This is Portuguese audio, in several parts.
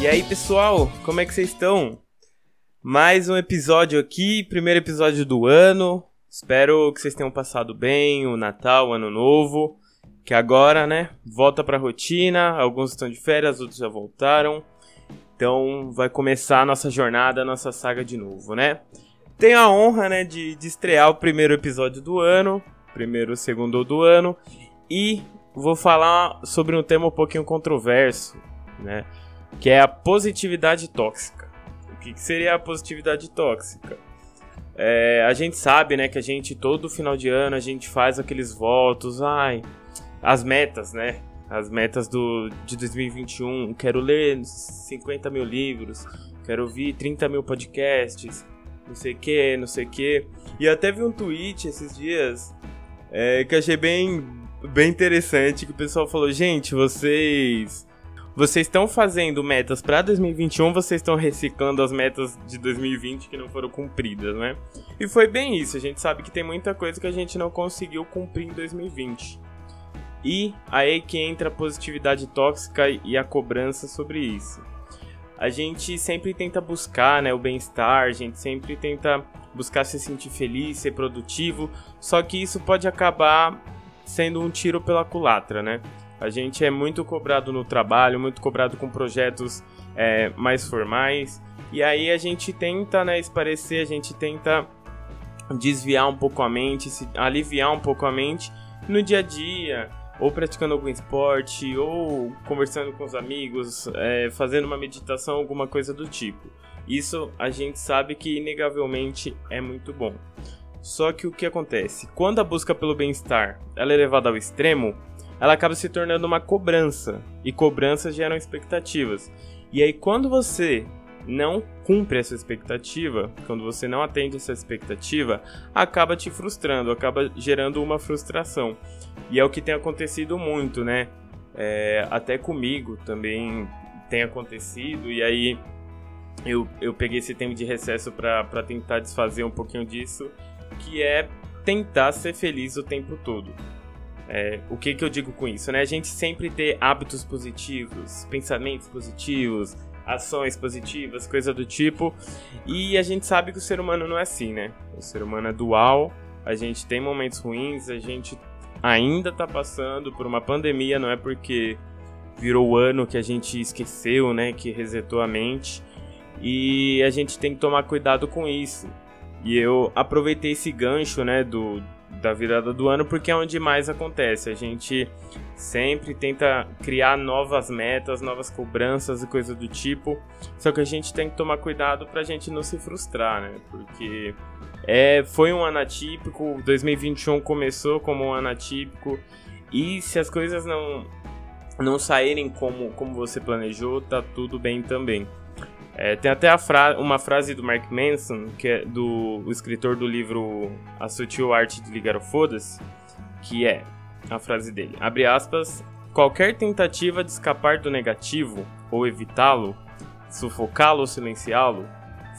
E aí, pessoal, como é que vocês estão? Mais um episódio aqui, primeiro episódio do ano. Espero que vocês tenham passado bem o Natal, o Ano Novo. Que agora, né, volta pra rotina. Alguns estão de férias, outros já voltaram. Então vai começar a nossa jornada, a nossa saga de novo, né? Tenho a honra, né, de, de estrear o primeiro episódio do ano, primeiro, segundo do ano, e vou falar sobre um tema um pouquinho controverso, né? Que é a positividade tóxica. O que, que seria a positividade tóxica? É, a gente sabe, né, que a gente todo final de ano a gente faz aqueles votos, ai, as metas, né? As metas do, de 2021. Quero ler 50 mil livros, quero ouvir 30 mil podcasts, não sei o que, não sei o que. E até vi um tweet esses dias é, que achei bem, bem interessante, que o pessoal falou, gente, vocês vocês estão fazendo metas para 2021, vocês estão reciclando as metas de 2020 que não foram cumpridas, né? E foi bem isso, a gente sabe que tem muita coisa que a gente não conseguiu cumprir em 2020. E aí que entra a positividade tóxica e a cobrança sobre isso. A gente sempre tenta buscar né, o bem-estar, a gente sempre tenta buscar se sentir feliz, ser produtivo, só que isso pode acabar sendo um tiro pela culatra, né? A gente é muito cobrado no trabalho, muito cobrado com projetos é, mais formais. E aí a gente tenta, né, esparecer, a gente tenta desviar um pouco a mente, se, aliviar um pouco a mente no dia a dia, ou praticando algum esporte, ou conversando com os amigos, é, fazendo uma meditação, alguma coisa do tipo. Isso a gente sabe que inegavelmente é muito bom. Só que o que acontece? Quando a busca pelo bem-estar é levada ao extremo, ela acaba se tornando uma cobrança. E cobranças geram expectativas. E aí, quando você não cumpre essa expectativa, quando você não atende essa expectativa, acaba te frustrando, acaba gerando uma frustração. E é o que tem acontecido muito, né? É, até comigo também tem acontecido, e aí eu, eu peguei esse tempo de recesso para tentar desfazer um pouquinho disso, que é tentar ser feliz o tempo todo. É, o que, que eu digo com isso? Né? A gente sempre ter hábitos positivos, pensamentos positivos, ações positivas, coisa do tipo. E a gente sabe que o ser humano não é assim, né? O ser humano é dual, a gente tem momentos ruins, a gente ainda tá passando por uma pandemia, não é porque virou o ano que a gente esqueceu, né? Que resetou a mente. E a gente tem que tomar cuidado com isso. E eu aproveitei esse gancho, né, do, da virada do ano, porque é onde mais acontece. A gente sempre tenta criar novas metas, novas cobranças e coisa do tipo. Só que a gente tem que tomar cuidado pra gente não se frustrar, né? Porque é, foi um ano atípico, 2021 começou como um ano atípico. E se as coisas não, não saírem como, como você planejou, tá tudo bem também. É, tem até fra uma frase do Mark Manson, que é do escritor do livro A Sutil Arte de Ligar o Foda-se, que é a frase dele, abre aspas, qualquer tentativa de escapar do negativo ou evitá-lo, sufocá-lo ou silenciá-lo,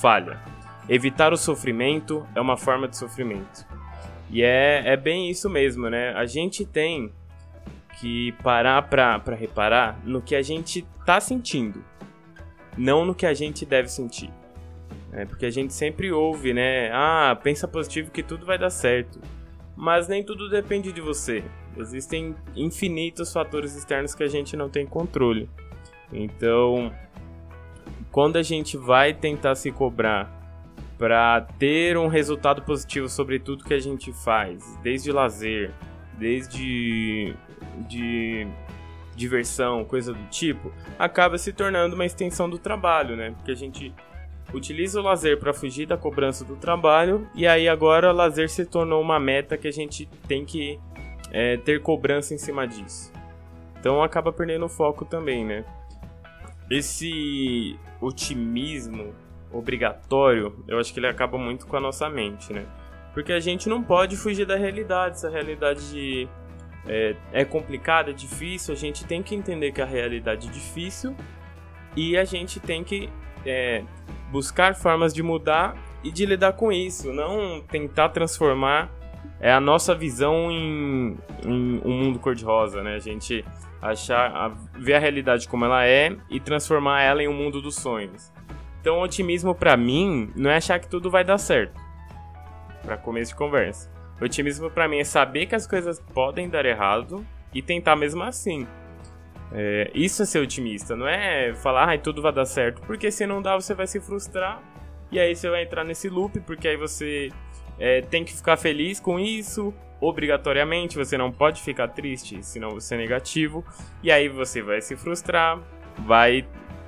falha. Evitar o sofrimento é uma forma de sofrimento. E é, é bem isso mesmo, né? A gente tem que parar pra, pra reparar no que a gente tá sentindo não no que a gente deve sentir. É, porque a gente sempre ouve, né? Ah, pensa positivo que tudo vai dar certo. Mas nem tudo depende de você. Existem infinitos fatores externos que a gente não tem controle. Então, quando a gente vai tentar se cobrar para ter um resultado positivo sobre tudo que a gente faz, desde lazer, desde de diversão, coisa do tipo, acaba se tornando uma extensão do trabalho, né? Porque a gente utiliza o lazer para fugir da cobrança do trabalho e aí agora o lazer se tornou uma meta que a gente tem que é, ter cobrança em cima disso. Então acaba perdendo o foco também, né? Esse otimismo obrigatório, eu acho que ele acaba muito com a nossa mente, né? Porque a gente não pode fugir da realidade, essa realidade de é, é complicado, é difícil, a gente tem que entender que a realidade é difícil e a gente tem que é, buscar formas de mudar e de lidar com isso, não tentar transformar é, a nossa visão em, em um mundo cor-de-rosa, né? A gente achar, a, ver a realidade como ela é e transformar ela em um mundo dos sonhos. Então, otimismo para mim não é achar que tudo vai dar certo. Para começo de conversa. Otimismo para mim é saber que as coisas podem dar errado e tentar mesmo assim. É, isso é ser otimista, não é falar, ai, tudo vai dar certo, porque se não dá, você vai se frustrar e aí você vai entrar nesse loop, porque aí você é, tem que ficar feliz com isso, obrigatoriamente, você não pode ficar triste, senão você é negativo, e aí você vai se frustrar, vai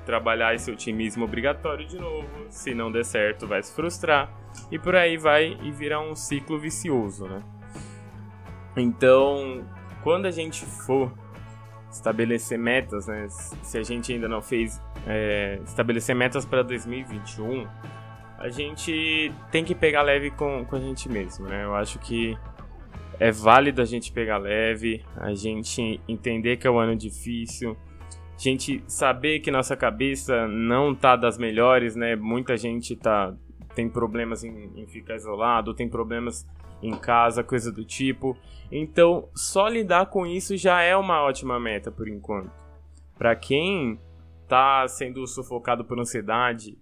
trabalhar esse otimismo obrigatório de novo, se não der certo, vai se frustrar, e por aí vai e virar um ciclo vicioso, né? Então, quando a gente for estabelecer metas, né? Se a gente ainda não fez é, estabelecer metas para 2021, a gente tem que pegar leve com, com a gente mesmo, né? Eu acho que é válido a gente pegar leve, a gente entender que é um ano difícil, a gente saber que nossa cabeça não tá das melhores, né? Muita gente tá tem problemas em, em ficar isolado, tem problemas em casa, coisa do tipo. Então, só lidar com isso já é uma ótima meta por enquanto. Para quem tá sendo sufocado por ansiedade,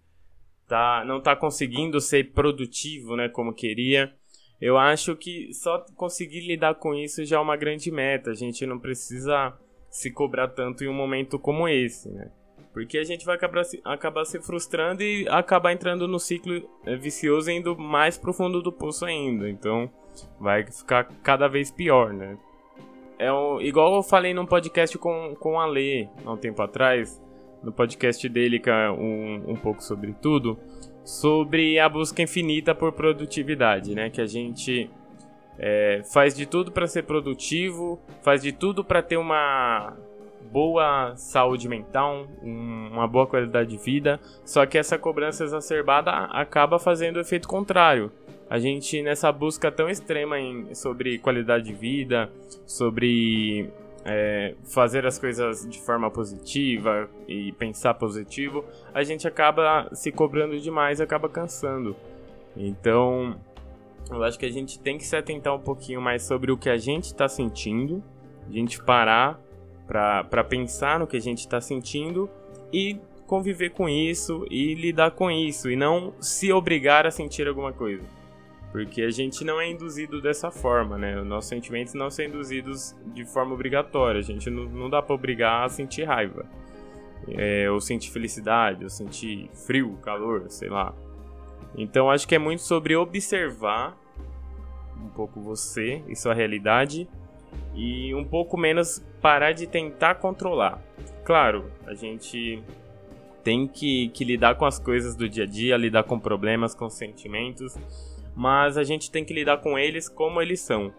tá não tá conseguindo ser produtivo, né, como queria, eu acho que só conseguir lidar com isso já é uma grande meta. A gente não precisa se cobrar tanto em um momento como esse, né? Porque a gente vai acabar se, acabar se frustrando e acabar entrando no ciclo é, vicioso indo mais profundo do poço ainda. Então vai ficar cada vez pior, né? É um, igual eu falei num podcast com, com a Lê há um tempo atrás, no podcast dele, que é um, um pouco sobre tudo, sobre a busca infinita por produtividade, né? Que a gente é, faz de tudo para ser produtivo, faz de tudo para ter uma boa saúde mental, um, uma boa qualidade de vida, só que essa cobrança exacerbada acaba fazendo o efeito contrário. A gente, nessa busca tão extrema em, sobre qualidade de vida, sobre é, fazer as coisas de forma positiva e pensar positivo, a gente acaba se cobrando demais acaba cansando. Então, eu acho que a gente tem que se atentar um pouquinho mais sobre o que a gente está sentindo, a gente parar para pensar no que a gente está sentindo e conviver com isso e lidar com isso e não se obrigar a sentir alguma coisa. Porque a gente não é induzido dessa forma, né? Os nossos sentimentos não são induzidos de forma obrigatória. A gente não, não dá para obrigar a sentir raiva. É, ou sentir felicidade, ou sentir frio, calor, sei lá. Então acho que é muito sobre observar um pouco você e sua realidade e um pouco menos parar de tentar controlar. Claro, a gente tem que, que lidar com as coisas do dia a dia, lidar com problemas, com sentimentos, mas a gente tem que lidar com eles como eles são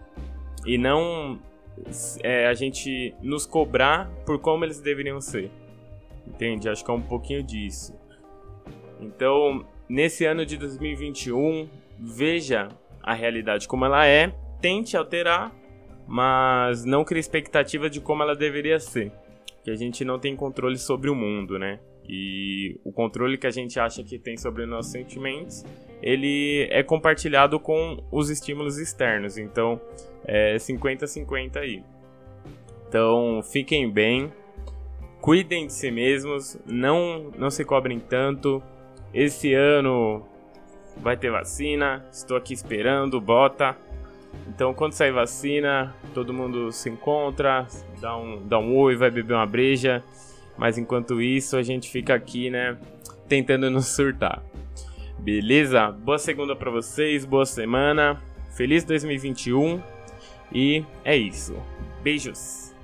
e não é, a gente nos cobrar por como eles deveriam ser. Entende? Acho que é um pouquinho disso. Então, nesse ano de 2021, veja a realidade como ela é, tente alterar mas não cria expectativa de como ela deveria ser. Que a gente não tem controle sobre o mundo, né? E o controle que a gente acha que tem sobre os nossos sentimentos, ele é compartilhado com os estímulos externos. Então, é 50-50 aí. Então, fiquem bem, cuidem de si mesmos, não, não se cobrem tanto. Esse ano vai ter vacina, estou aqui esperando, bota. Então, quando sair vacina, todo mundo se encontra, dá um, dá um oi, vai beber uma breja. Mas enquanto isso, a gente fica aqui, né, tentando nos surtar. Beleza? Boa segunda para vocês, boa semana. Feliz 2021 e é isso. Beijos.